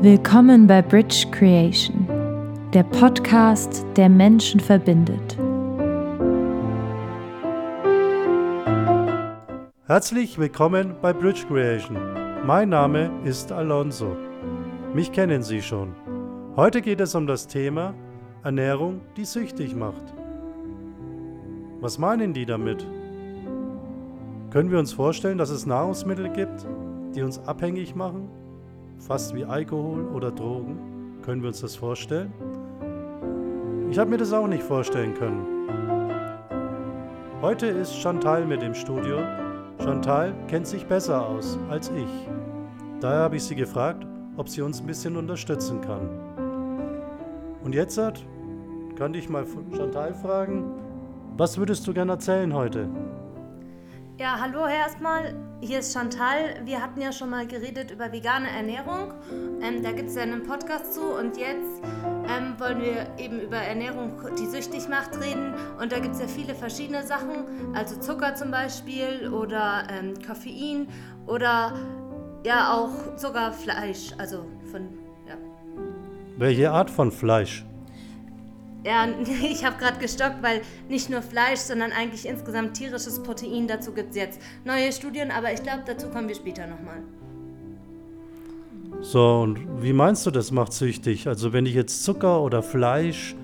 Willkommen bei Bridge Creation, der Podcast, der Menschen verbindet. Herzlich willkommen bei Bridge Creation. Mein Name ist Alonso. Mich kennen Sie schon. Heute geht es um das Thema Ernährung, die süchtig macht. Was meinen die damit? Können wir uns vorstellen, dass es Nahrungsmittel gibt, die uns abhängig machen? Fast wie Alkohol oder Drogen? Können wir uns das vorstellen? Ich habe mir das auch nicht vorstellen können. Heute ist Chantal mit im Studio. Chantal kennt sich besser aus als ich. Daher habe ich sie gefragt, ob sie uns ein bisschen unterstützen kann. Und jetzt kann ich mal Chantal fragen, was würdest du gerne erzählen heute? Ja, hallo erstmal. Hier ist Chantal. Wir hatten ja schon mal geredet über vegane Ernährung. Ähm, da gibt es ja einen Podcast zu und jetzt ähm, wollen wir eben über Ernährung, die süchtig macht, reden. Und da gibt es ja viele verschiedene Sachen, also Zucker zum Beispiel oder ähm, Koffein oder ja auch sogar Fleisch. Also von, ja. Welche Art von Fleisch? Ja, ich habe gerade gestockt, weil nicht nur Fleisch, sondern eigentlich insgesamt tierisches Protein. Dazu gibt es jetzt neue Studien, aber ich glaube, dazu kommen wir später nochmal. So, und wie meinst du, das macht süchtig? Also wenn ich jetzt Zucker oder Fleisch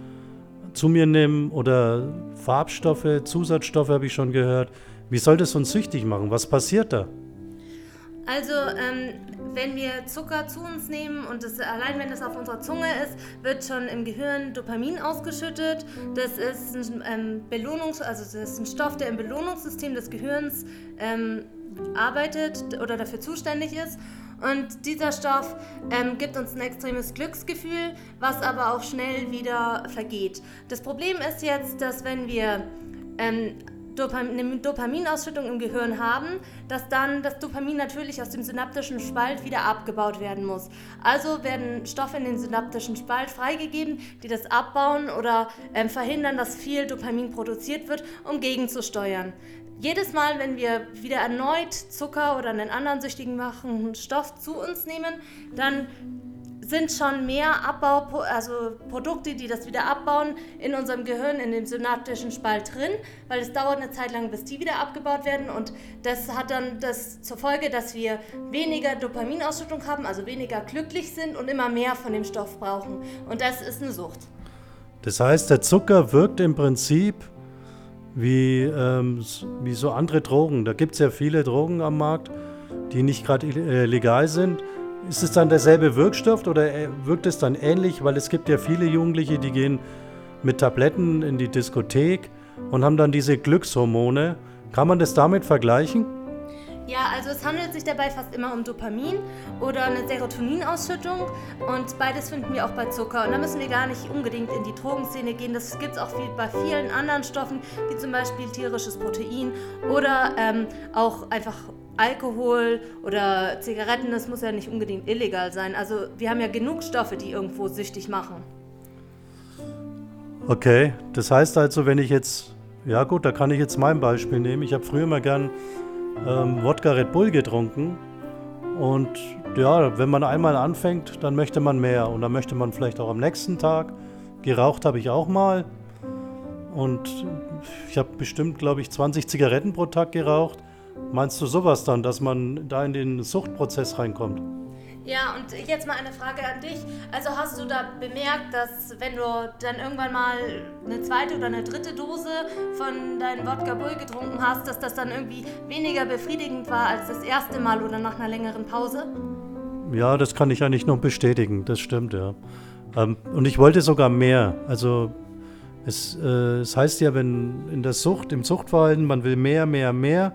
zu mir nehme oder Farbstoffe, Zusatzstoffe habe ich schon gehört, wie soll das uns süchtig machen? Was passiert da? Also, ähm, wenn wir Zucker zu uns nehmen und das, allein wenn das auf unserer Zunge ist, wird schon im Gehirn Dopamin ausgeschüttet. Das ist ein ähm, Belohnungs-, also das ist ein Stoff, der im Belohnungssystem des Gehirns ähm, arbeitet oder dafür zuständig ist. Und dieser Stoff ähm, gibt uns ein extremes Glücksgefühl, was aber auch schnell wieder vergeht. Das Problem ist jetzt, dass wenn wir ähm, eine Dopaminausschüttung im Gehirn haben, dass dann das Dopamin natürlich aus dem synaptischen Spalt wieder abgebaut werden muss. Also werden Stoffe in den synaptischen Spalt freigegeben, die das abbauen oder äh, verhindern, dass viel Dopamin produziert wird, um gegenzusteuern. Jedes Mal, wenn wir wieder erneut Zucker oder einen anderen süchtigen machenden Stoff zu uns nehmen, dann sind schon mehr Abbau, also Produkte, die das wieder abbauen, in unserem Gehirn, in dem synaptischen Spalt drin, weil es dauert eine Zeit lang, bis die wieder abgebaut werden und das hat dann das zur Folge, dass wir weniger Dopaminausschüttung haben, also weniger glücklich sind und immer mehr von dem Stoff brauchen und das ist eine Sucht. Das heißt, der Zucker wirkt im Prinzip wie, ähm, wie so andere Drogen. Da gibt es ja viele Drogen am Markt, die nicht gerade äh, legal sind ist es dann derselbe Wirkstoff oder äh, wirkt es dann ähnlich? Weil es gibt ja viele Jugendliche, die gehen mit Tabletten in die Diskothek und haben dann diese Glückshormone. Kann man das damit vergleichen? Ja, also es handelt sich dabei fast immer um Dopamin oder eine Serotoninausschüttung und beides finden wir auch bei Zucker. Und da müssen wir gar nicht unbedingt in die Drogenszene gehen. Das gibt es auch viel, bei vielen anderen Stoffen, wie zum Beispiel tierisches Protein oder ähm, auch einfach Alkohol oder Zigaretten, das muss ja nicht unbedingt illegal sein. Also wir haben ja genug Stoffe, die irgendwo süchtig machen. Okay, das heißt also, wenn ich jetzt, ja gut, da kann ich jetzt mein Beispiel nehmen. Ich habe früher mal gern ähm, Wodka Red Bull getrunken und ja, wenn man einmal anfängt, dann möchte man mehr und dann möchte man vielleicht auch am nächsten Tag. Geraucht habe ich auch mal und ich habe bestimmt, glaube ich, 20 Zigaretten pro Tag geraucht. Meinst du sowas dann, dass man da in den Suchtprozess reinkommt? Ja, und jetzt mal eine Frage an dich. Also hast du da bemerkt, dass wenn du dann irgendwann mal eine zweite oder eine dritte Dose von deinem Wodka Bull getrunken hast, dass das dann irgendwie weniger befriedigend war als das erste Mal oder nach einer längeren Pause? Ja, das kann ich eigentlich noch bestätigen. Das stimmt, ja. Ähm, und ich wollte sogar mehr. Also es, äh, es heißt ja, wenn in der Sucht, im Suchtverhalten, man will mehr, mehr, mehr.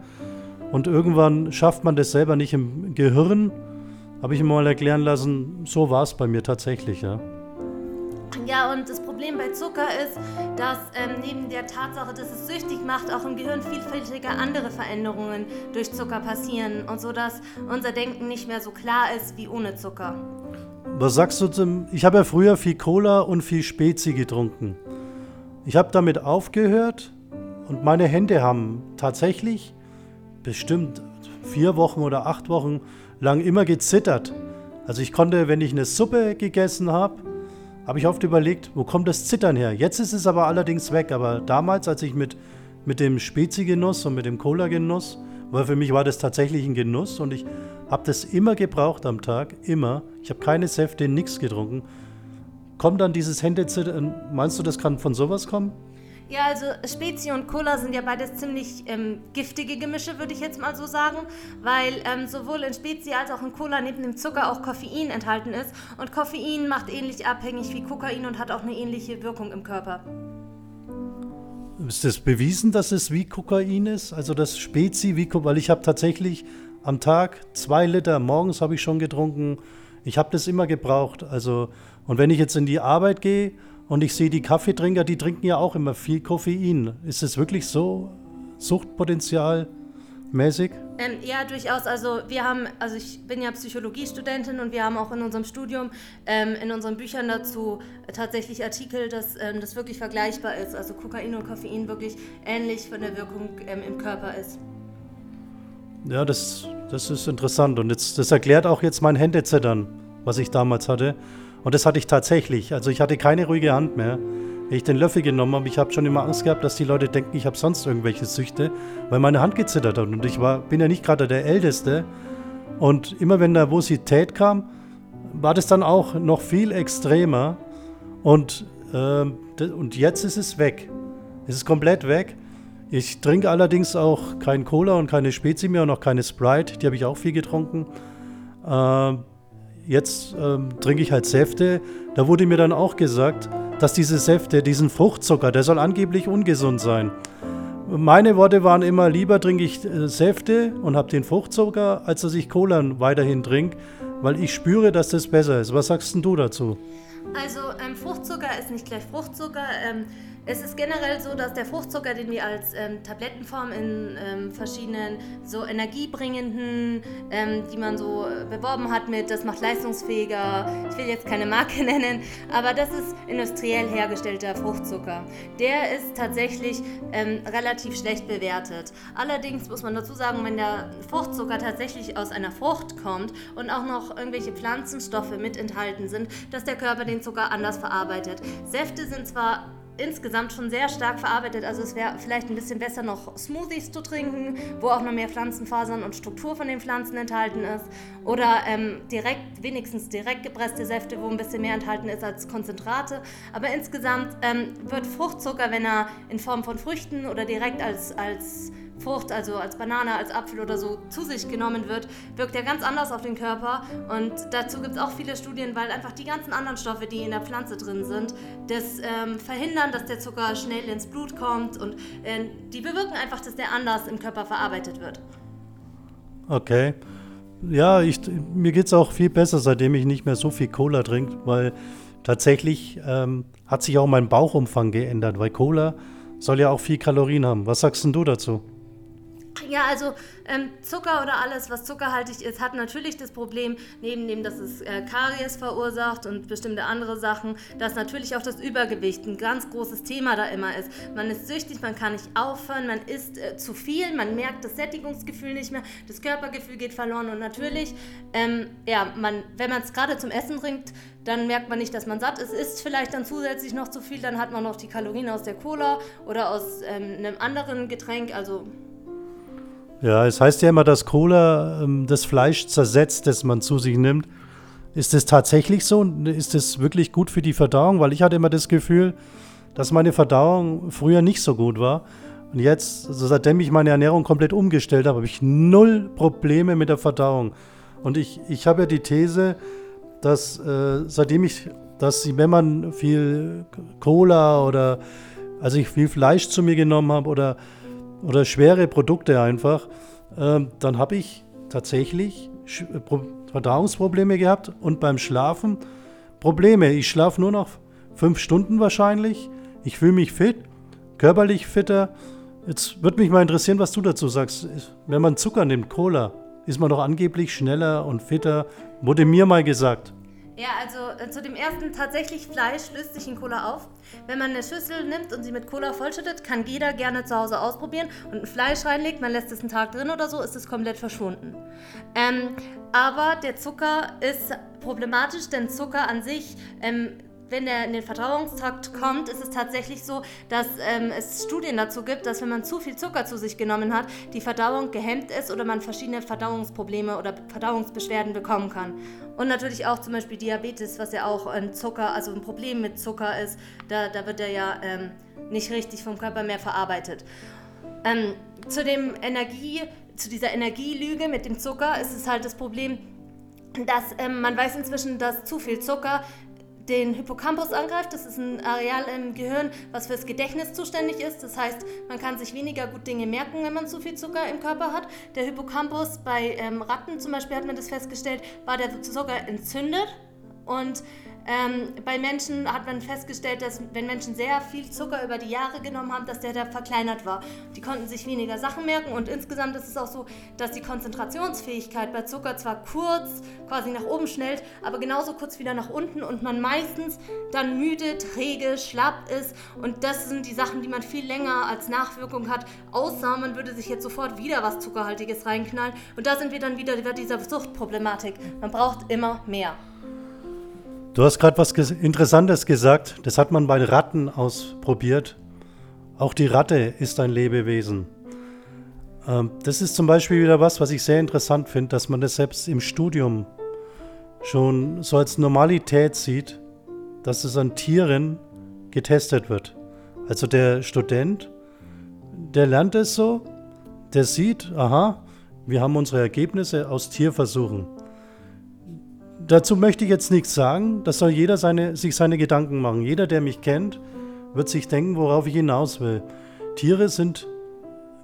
Und irgendwann schafft man das selber nicht im Gehirn. Habe ich mir mal erklären lassen, so war es bei mir tatsächlich, ja. Ja, und das Problem bei Zucker ist, dass ähm, neben der Tatsache, dass es süchtig macht, auch im Gehirn vielfältige andere Veränderungen durch Zucker passieren und so, dass unser Denken nicht mehr so klar ist wie ohne Zucker. Was sagst du zum. Ich habe ja früher viel Cola und viel Spezi getrunken. Ich habe damit aufgehört und meine Hände haben tatsächlich bestimmt vier Wochen oder acht Wochen lang immer gezittert. Also ich konnte, wenn ich eine Suppe gegessen habe, habe ich oft überlegt, wo kommt das Zittern her? Jetzt ist es aber allerdings weg. Aber damals, als ich mit, mit dem Spezi-Genuss und mit dem Cola-Genuss, weil für mich war das tatsächlich ein Genuss und ich habe das immer gebraucht am Tag, immer. Ich habe keine Säfte, nichts getrunken. Kommt dann dieses Händezittern, meinst du, das kann von sowas kommen? Ja, also Spezi und Cola sind ja beides ziemlich ähm, giftige Gemische, würde ich jetzt mal so sagen, weil ähm, sowohl in Spezi als auch in Cola neben dem Zucker auch Koffein enthalten ist. Und Koffein macht ähnlich abhängig wie Kokain und hat auch eine ähnliche Wirkung im Körper. Ist das bewiesen, dass es wie Kokain ist? Also das Spezi wie Kokain? Weil ich habe tatsächlich am Tag zwei Liter, morgens habe ich schon getrunken. Ich habe das immer gebraucht. Also, und wenn ich jetzt in die Arbeit gehe und ich sehe die Kaffeetrinker, die trinken ja auch immer viel Koffein. Ist es wirklich so Suchtpotenzial mäßig? Ähm, ja, durchaus. Also wir haben, also ich bin ja Psychologiestudentin und wir haben auch in unserem Studium, ähm, in unseren Büchern dazu tatsächlich Artikel, dass ähm, das wirklich vergleichbar ist. Also Kokain und Koffein wirklich ähnlich von der Wirkung ähm, im Körper ist. Ja, das, das ist interessant und jetzt, das erklärt auch jetzt mein Händezittern, was ich damals hatte. Und das hatte ich tatsächlich. Also ich hatte keine ruhige Hand mehr. Wenn ich den Löffel genommen habe, ich habe schon immer Angst gehabt, dass die Leute denken, ich habe sonst irgendwelche Süchte, weil meine Hand gezittert hat. Und ich war, bin ja nicht gerade der Älteste. Und immer wenn Nervosität kam, war das dann auch noch viel extremer. Und, äh, und jetzt ist es weg. Es ist komplett weg. Ich trinke allerdings auch kein Cola und keine Spezi mehr und auch keine Sprite. Die habe ich auch viel getrunken. Äh, jetzt ähm, trinke ich halt Säfte. Da wurde mir dann auch gesagt, dass diese Säfte, diesen Fruchtzucker, der soll angeblich ungesund sein. Meine Worte waren immer, lieber trinke ich äh, Säfte und habe den Fruchtzucker, als dass ich Cola weiterhin trinke, weil ich spüre, dass das besser ist. Was sagst du dazu? Also ähm, Fruchtzucker ist nicht gleich Fruchtzucker. Ähm, es ist generell so, dass der Fruchtzucker, den wir als ähm, Tablettenform in ähm, verschiedenen so energiebringenden, ähm, die man so beworben hat mit, das macht leistungsfähiger, ich will jetzt keine Marke nennen, aber das ist industriell hergestellter Fruchtzucker. Der ist tatsächlich ähm, relativ schlecht bewertet. Allerdings muss man dazu sagen, wenn der Fruchtzucker tatsächlich aus einer Frucht kommt und auch noch irgendwelche Pflanzenstoffe mit enthalten sind, dass der Körper den Zucker anders verarbeitet. Säfte sind zwar insgesamt schon sehr stark verarbeitet. Also es wäre vielleicht ein bisschen besser noch Smoothies zu trinken, wo auch noch mehr Pflanzenfasern und Struktur von den Pflanzen enthalten ist. Oder ähm, direkt, wenigstens direkt gepresste Säfte, wo ein bisschen mehr enthalten ist als Konzentrate. Aber insgesamt ähm, wird Fruchtzucker, wenn er in Form von Früchten oder direkt als, als Frucht, also als Banane, als Apfel oder so zu sich genommen wird, wirkt er ganz anders auf den Körper. Und dazu gibt es auch viele Studien, weil einfach die ganzen anderen Stoffe, die in der Pflanze drin sind, das ähm, verhindern, dass der Zucker schnell ins Blut kommt und äh, die bewirken einfach, dass der anders im Körper verarbeitet wird. Okay. Ja, ich, mir geht es auch viel besser, seitdem ich nicht mehr so viel Cola trinke, weil tatsächlich ähm, hat sich auch mein Bauchumfang geändert, weil Cola soll ja auch viel Kalorien haben. Was sagst denn du dazu? Ja, also ähm, Zucker oder alles, was zuckerhaltig ist, hat natürlich das Problem, neben dem, dass es äh, Karies verursacht und bestimmte andere Sachen, dass natürlich auch das Übergewicht ein ganz großes Thema da immer ist. Man ist süchtig, man kann nicht aufhören, man isst äh, zu viel, man merkt das Sättigungsgefühl nicht mehr, das Körpergefühl geht verloren und natürlich, ähm, ja, man, wenn man es gerade zum Essen bringt, dann merkt man nicht, dass man satt ist, isst vielleicht dann zusätzlich noch zu viel, dann hat man noch die Kalorien aus der Cola oder aus ähm, einem anderen Getränk, also ja, es heißt ja immer, dass Cola ähm, das Fleisch zersetzt, das man zu sich nimmt. Ist das tatsächlich so? Ist das wirklich gut für die Verdauung? Weil ich hatte immer das Gefühl, dass meine Verdauung früher nicht so gut war. Und jetzt, also seitdem ich meine Ernährung komplett umgestellt habe, habe ich null Probleme mit der Verdauung. Und ich, ich habe ja die These, dass äh, seitdem ich, dass wenn man viel Cola oder also ich viel Fleisch zu mir genommen habe oder oder schwere Produkte einfach, äh, dann habe ich tatsächlich Verdauungsprobleme gehabt und beim Schlafen Probleme. Ich schlafe nur noch fünf Stunden wahrscheinlich. Ich fühle mich fit, körperlich fitter. Jetzt würde mich mal interessieren, was du dazu sagst. Wenn man Zucker nimmt, Cola, ist man doch angeblich schneller und fitter. Wurde mir mal gesagt. Ja, also äh, zu dem ersten tatsächlich Fleisch löst sich in Cola auf. Wenn man eine Schüssel nimmt und sie mit Cola vollschüttet, kann jeder gerne zu Hause ausprobieren und ein Fleisch reinlegt, man lässt es einen Tag drin oder so, ist es komplett verschwunden. Ähm, aber der Zucker ist problematisch, denn Zucker an sich ähm, wenn er in den Verdauungstrakt kommt, ist es tatsächlich so, dass ähm, es Studien dazu gibt, dass wenn man zu viel Zucker zu sich genommen hat, die Verdauung gehemmt ist oder man verschiedene Verdauungsprobleme oder Verdauungsbeschwerden bekommen kann. Und natürlich auch zum Beispiel Diabetes, was ja auch ein Zucker, also ein Problem mit Zucker ist, da, da wird er ja ähm, nicht richtig vom Körper mehr verarbeitet. Ähm, zu dem Energie, zu dieser Energielüge mit dem Zucker ist es halt das Problem, dass ähm, man weiß inzwischen, dass zu viel Zucker den Hippocampus angreift. Das ist ein Areal im Gehirn, was fürs Gedächtnis zuständig ist. Das heißt, man kann sich weniger gut Dinge merken, wenn man zu viel Zucker im Körper hat. Der Hippocampus bei ähm, Ratten zum Beispiel hat man das festgestellt, war der Zucker entzündet und ähm, bei Menschen hat man festgestellt, dass wenn Menschen sehr viel Zucker über die Jahre genommen haben, dass der da verkleinert war. Die konnten sich weniger Sachen merken und insgesamt ist es auch so, dass die Konzentrationsfähigkeit bei Zucker zwar kurz quasi nach oben schnellt, aber genauso kurz wieder nach unten und man meistens dann müde, träge, schlapp ist und das sind die Sachen, die man viel länger als Nachwirkung hat, außer man würde sich jetzt sofort wieder was Zuckerhaltiges reinknallen und da sind wir dann wieder bei dieser Suchtproblematik. Man braucht immer mehr. Du hast gerade was Interessantes gesagt. Das hat man bei Ratten ausprobiert. Auch die Ratte ist ein Lebewesen. Ähm, das ist zum Beispiel wieder was, was ich sehr interessant finde, dass man das selbst im Studium schon so als Normalität sieht, dass es an Tieren getestet wird. Also der Student, der lernt es so, der sieht, aha, wir haben unsere Ergebnisse aus Tierversuchen dazu möchte ich jetzt nichts sagen. Das soll jeder seine, sich seine Gedanken machen. Jeder, der mich kennt, wird sich denken, worauf ich hinaus will. Tiere sind,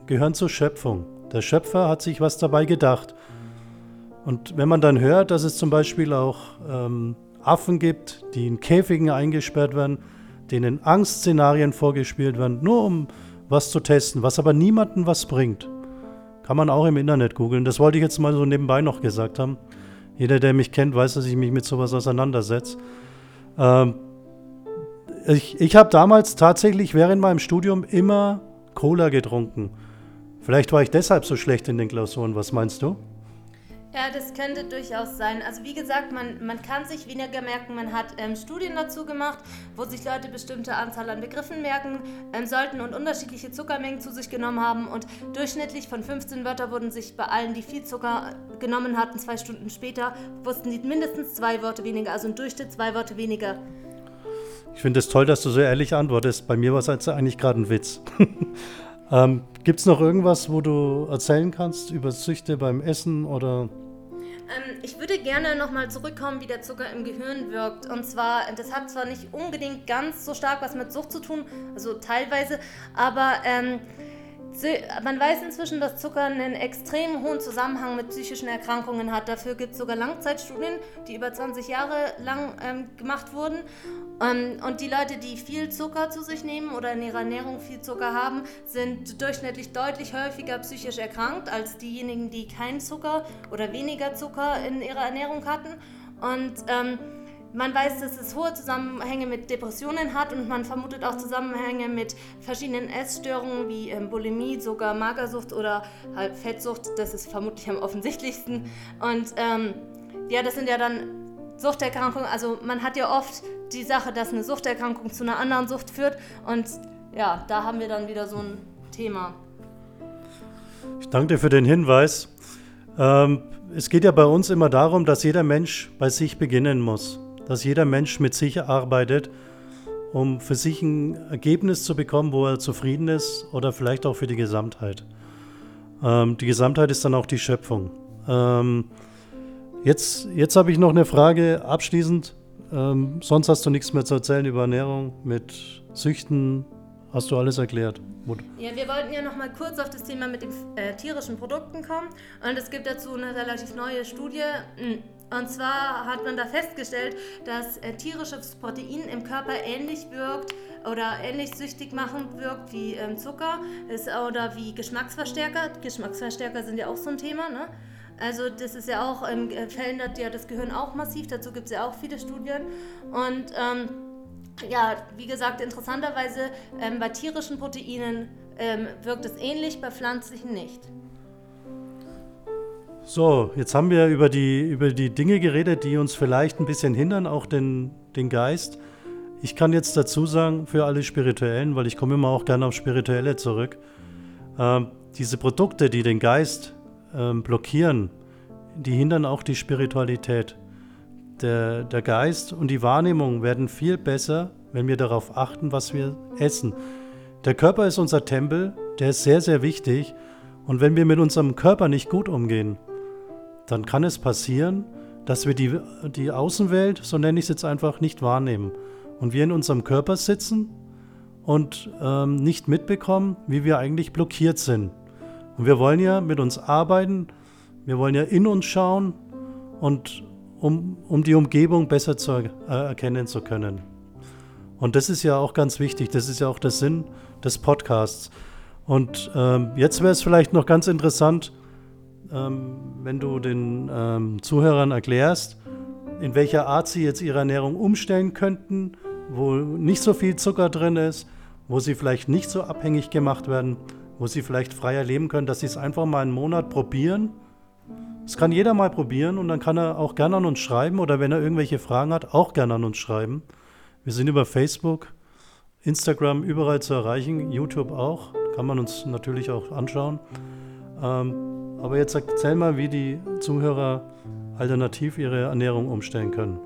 gehören zur Schöpfung. Der Schöpfer hat sich was dabei gedacht. Und wenn man dann hört, dass es zum Beispiel auch ähm, Affen gibt, die in Käfigen eingesperrt werden, denen Angstszenarien vorgespielt werden, nur um was zu testen, was aber niemandem was bringt, kann man auch im Internet googeln. Das wollte ich jetzt mal so nebenbei noch gesagt haben. Jeder, der mich kennt, weiß, dass ich mich mit sowas auseinandersetze. Ähm, ich ich habe damals tatsächlich während meinem Studium immer Cola getrunken. Vielleicht war ich deshalb so schlecht in den Klausuren. Was meinst du? Ja, das könnte durchaus sein. Also wie gesagt, man, man kann sich weniger merken. Man hat ähm, Studien dazu gemacht, wo sich Leute bestimmte Anzahl an Begriffen merken ähm, sollten und unterschiedliche Zuckermengen zu sich genommen haben. Und durchschnittlich von 15 Wörtern wurden sich bei allen, die viel Zucker genommen hatten, zwei Stunden später, wussten sie mindestens zwei Worte weniger, also im Durchschnitt zwei Worte weniger. Ich finde es toll, dass du so ehrlich antwortest. Bei mir war es eigentlich gerade ein Witz. ähm, Gibt es noch irgendwas, wo du erzählen kannst über Süchte beim Essen oder ähm, ich würde gerne nochmal zurückkommen, wie der Zucker im Gehirn wirkt. Und zwar, das hat zwar nicht unbedingt ganz so stark was mit Sucht zu tun, also teilweise, aber ähm, man weiß inzwischen, dass Zucker einen extrem hohen Zusammenhang mit psychischen Erkrankungen hat. Dafür gibt es sogar Langzeitstudien, die über 20 Jahre lang ähm, gemacht wurden. Ähm, und die Leute, die viel Zucker zu sich nehmen oder in ihrer Ernährung viel Zucker haben, sind durchschnittlich deutlich häufiger psychisch erkrankt als diejenigen, die keinen Zucker oder weniger Zucker in ihrer Ernährung hatten. Und ähm, man weiß, dass es hohe Zusammenhänge mit Depressionen hat und man vermutet auch Zusammenhänge mit verschiedenen Essstörungen wie ähm, Bulimie, sogar Magersucht oder halt Fettsucht. Das ist vermutlich am offensichtlichsten. Und ähm, ja, das sind ja dann Suchterkrankungen. Also man hat ja oft die Sache, dass eine Suchterkrankung zu einer anderen Sucht führt. Und ja, da haben wir dann wieder so ein Thema. Ich danke dir für den Hinweis. Ähm, es geht ja bei uns immer darum, dass jeder Mensch bei sich beginnen muss dass jeder Mensch mit sich arbeitet, um für sich ein Ergebnis zu bekommen, wo er zufrieden ist oder vielleicht auch für die Gesamtheit. Ähm, die Gesamtheit ist dann auch die Schöpfung. Ähm, jetzt jetzt habe ich noch eine Frage abschließend. Ähm, sonst hast du nichts mehr zu erzählen über Ernährung mit Süchten. Hast du alles erklärt? Ja, wir wollten ja noch mal kurz auf das Thema mit den äh, tierischen Produkten kommen. Und es gibt dazu eine relativ neue Studie. Und zwar hat man da festgestellt, dass äh, tierisches Protein im Körper ähnlich wirkt oder ähnlich süchtig machend wirkt wie ähm, Zucker ist, oder wie Geschmacksverstärker. Geschmacksverstärker sind ja auch so ein Thema. Ne? Also das ist ja auch, ähm, verändert ja das Gehirn auch massiv, dazu gibt es ja auch viele Studien. Und ähm, ja, wie gesagt, interessanterweise ähm, bei tierischen Proteinen ähm, wirkt es ähnlich, bei pflanzlichen nicht. So, jetzt haben wir über die, über die Dinge geredet, die uns vielleicht ein bisschen hindern, auch den, den Geist. Ich kann jetzt dazu sagen, für alle Spirituellen, weil ich komme immer auch gerne auf Spirituelle zurück, äh, diese Produkte, die den Geist äh, blockieren, die hindern auch die Spiritualität. Der, der Geist und die Wahrnehmung werden viel besser, wenn wir darauf achten, was wir essen. Der Körper ist unser Tempel, der ist sehr, sehr wichtig. Und wenn wir mit unserem Körper nicht gut umgehen, dann kann es passieren, dass wir die, die Außenwelt, so nenne ich es jetzt einfach, nicht wahrnehmen. Und wir in unserem Körper sitzen und ähm, nicht mitbekommen, wie wir eigentlich blockiert sind. Und wir wollen ja mit uns arbeiten, wir wollen ja in uns schauen und um, um die Umgebung besser zu äh, erkennen zu können. Und das ist ja auch ganz wichtig, das ist ja auch der Sinn des Podcasts. Und ähm, jetzt wäre es vielleicht noch ganz interessant, wenn du den ähm, Zuhörern erklärst, in welcher Art sie jetzt ihre Ernährung umstellen könnten, wo nicht so viel Zucker drin ist, wo sie vielleicht nicht so abhängig gemacht werden, wo sie vielleicht freier leben können, dass sie es einfach mal einen Monat probieren. Das kann jeder mal probieren und dann kann er auch gerne an uns schreiben oder wenn er irgendwelche Fragen hat, auch gerne an uns schreiben. Wir sind über Facebook, Instagram überall zu erreichen, YouTube auch, kann man uns natürlich auch anschauen. Ähm, aber jetzt erzähl mal, wie die Zuhörer alternativ ihre Ernährung umstellen können.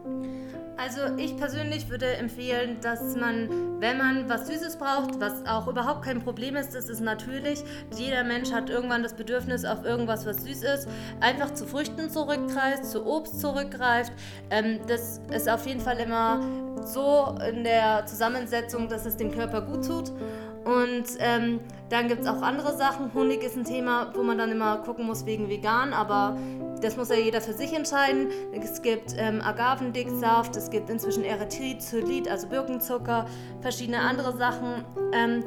Also ich persönlich würde empfehlen, dass man, wenn man was Süßes braucht, was auch überhaupt kein Problem ist, das ist natürlich, jeder Mensch hat irgendwann das Bedürfnis auf irgendwas, was süß ist, einfach zu Früchten zurückgreift, zu Obst zurückgreift. Ähm, das ist auf jeden Fall immer so in der Zusammensetzung, dass es dem Körper gut tut. Und ähm, dann gibt es auch andere Sachen. Honig ist ein Thema, wo man dann immer gucken muss wegen vegan, aber das muss ja jeder für sich entscheiden. Es gibt ähm, Agavendicksaft, es gibt inzwischen Erythrit, also Birkenzucker, verschiedene andere Sachen. Ähm,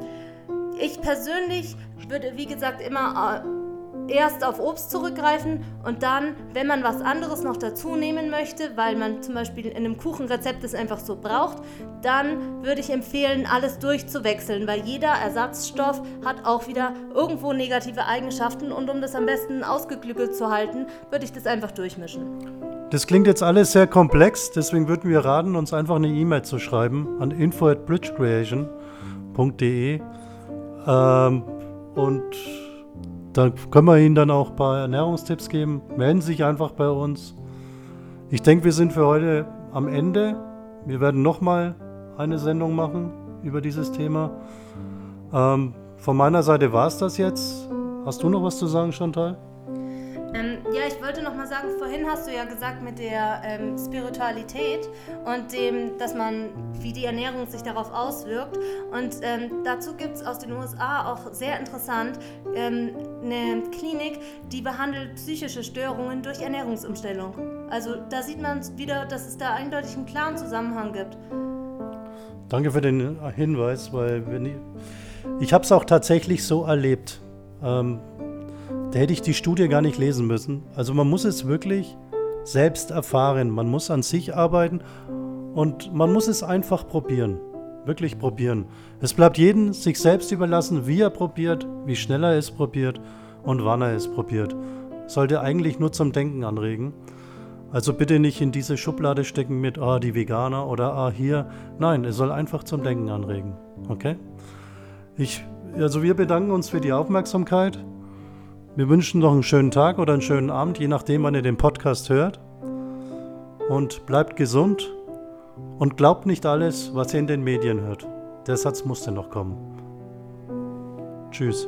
ich persönlich würde, wie gesagt, immer äh, erst auf Obst zurückgreifen und dann, wenn man was anderes noch dazu nehmen möchte, weil man zum Beispiel in einem Kuchenrezept es einfach so braucht, dann würde ich empfehlen, alles durchzuwechseln, weil jeder Ersatzstoff hat auch wieder irgendwo negative Eigenschaften und um das am besten ausgeklügelt zu halten, würde ich das einfach durchmischen. Das klingt jetzt alles sehr komplex, deswegen würden wir raten, uns einfach eine E-Mail zu schreiben an info at bridgecreation.de ähm, und dann können wir Ihnen dann auch ein paar Ernährungstipps geben. Melden Sie sich einfach bei uns. Ich denke, wir sind für heute am Ende. Wir werden nochmal eine Sendung machen über dieses Thema. Ähm, von meiner Seite war es das jetzt. Hast du noch was zu sagen, Chantal? Sagen, vorhin hast du ja gesagt mit der ähm, Spiritualität und dem, dass man, wie die Ernährung sich darauf auswirkt. Und ähm, dazu gibt es aus den USA auch sehr interessant ähm, eine Klinik, die behandelt psychische Störungen durch Ernährungsumstellung. Also da sieht man wieder, dass es da eindeutig einen klaren Zusammenhang gibt. Danke für den Hinweis, weil ich, ich habe es auch tatsächlich so erlebt. Ähm, da hätte ich die Studie gar nicht lesen müssen. Also man muss es wirklich selbst erfahren. Man muss an sich arbeiten und man muss es einfach probieren. Wirklich probieren. Es bleibt jedem sich selbst überlassen, wie er probiert, wie schnell er es probiert und wann er es probiert. Sollte eigentlich nur zum Denken anregen. Also bitte nicht in diese Schublade stecken mit, ah, die Veganer oder ah, hier. Nein, es soll einfach zum Denken anregen. Okay? Ich, also wir bedanken uns für die Aufmerksamkeit. Wir wünschen noch einen schönen Tag oder einen schönen Abend, je nachdem, wann ihr den Podcast hört. Und bleibt gesund und glaubt nicht alles, was ihr in den Medien hört. Der Satz musste noch kommen. Tschüss.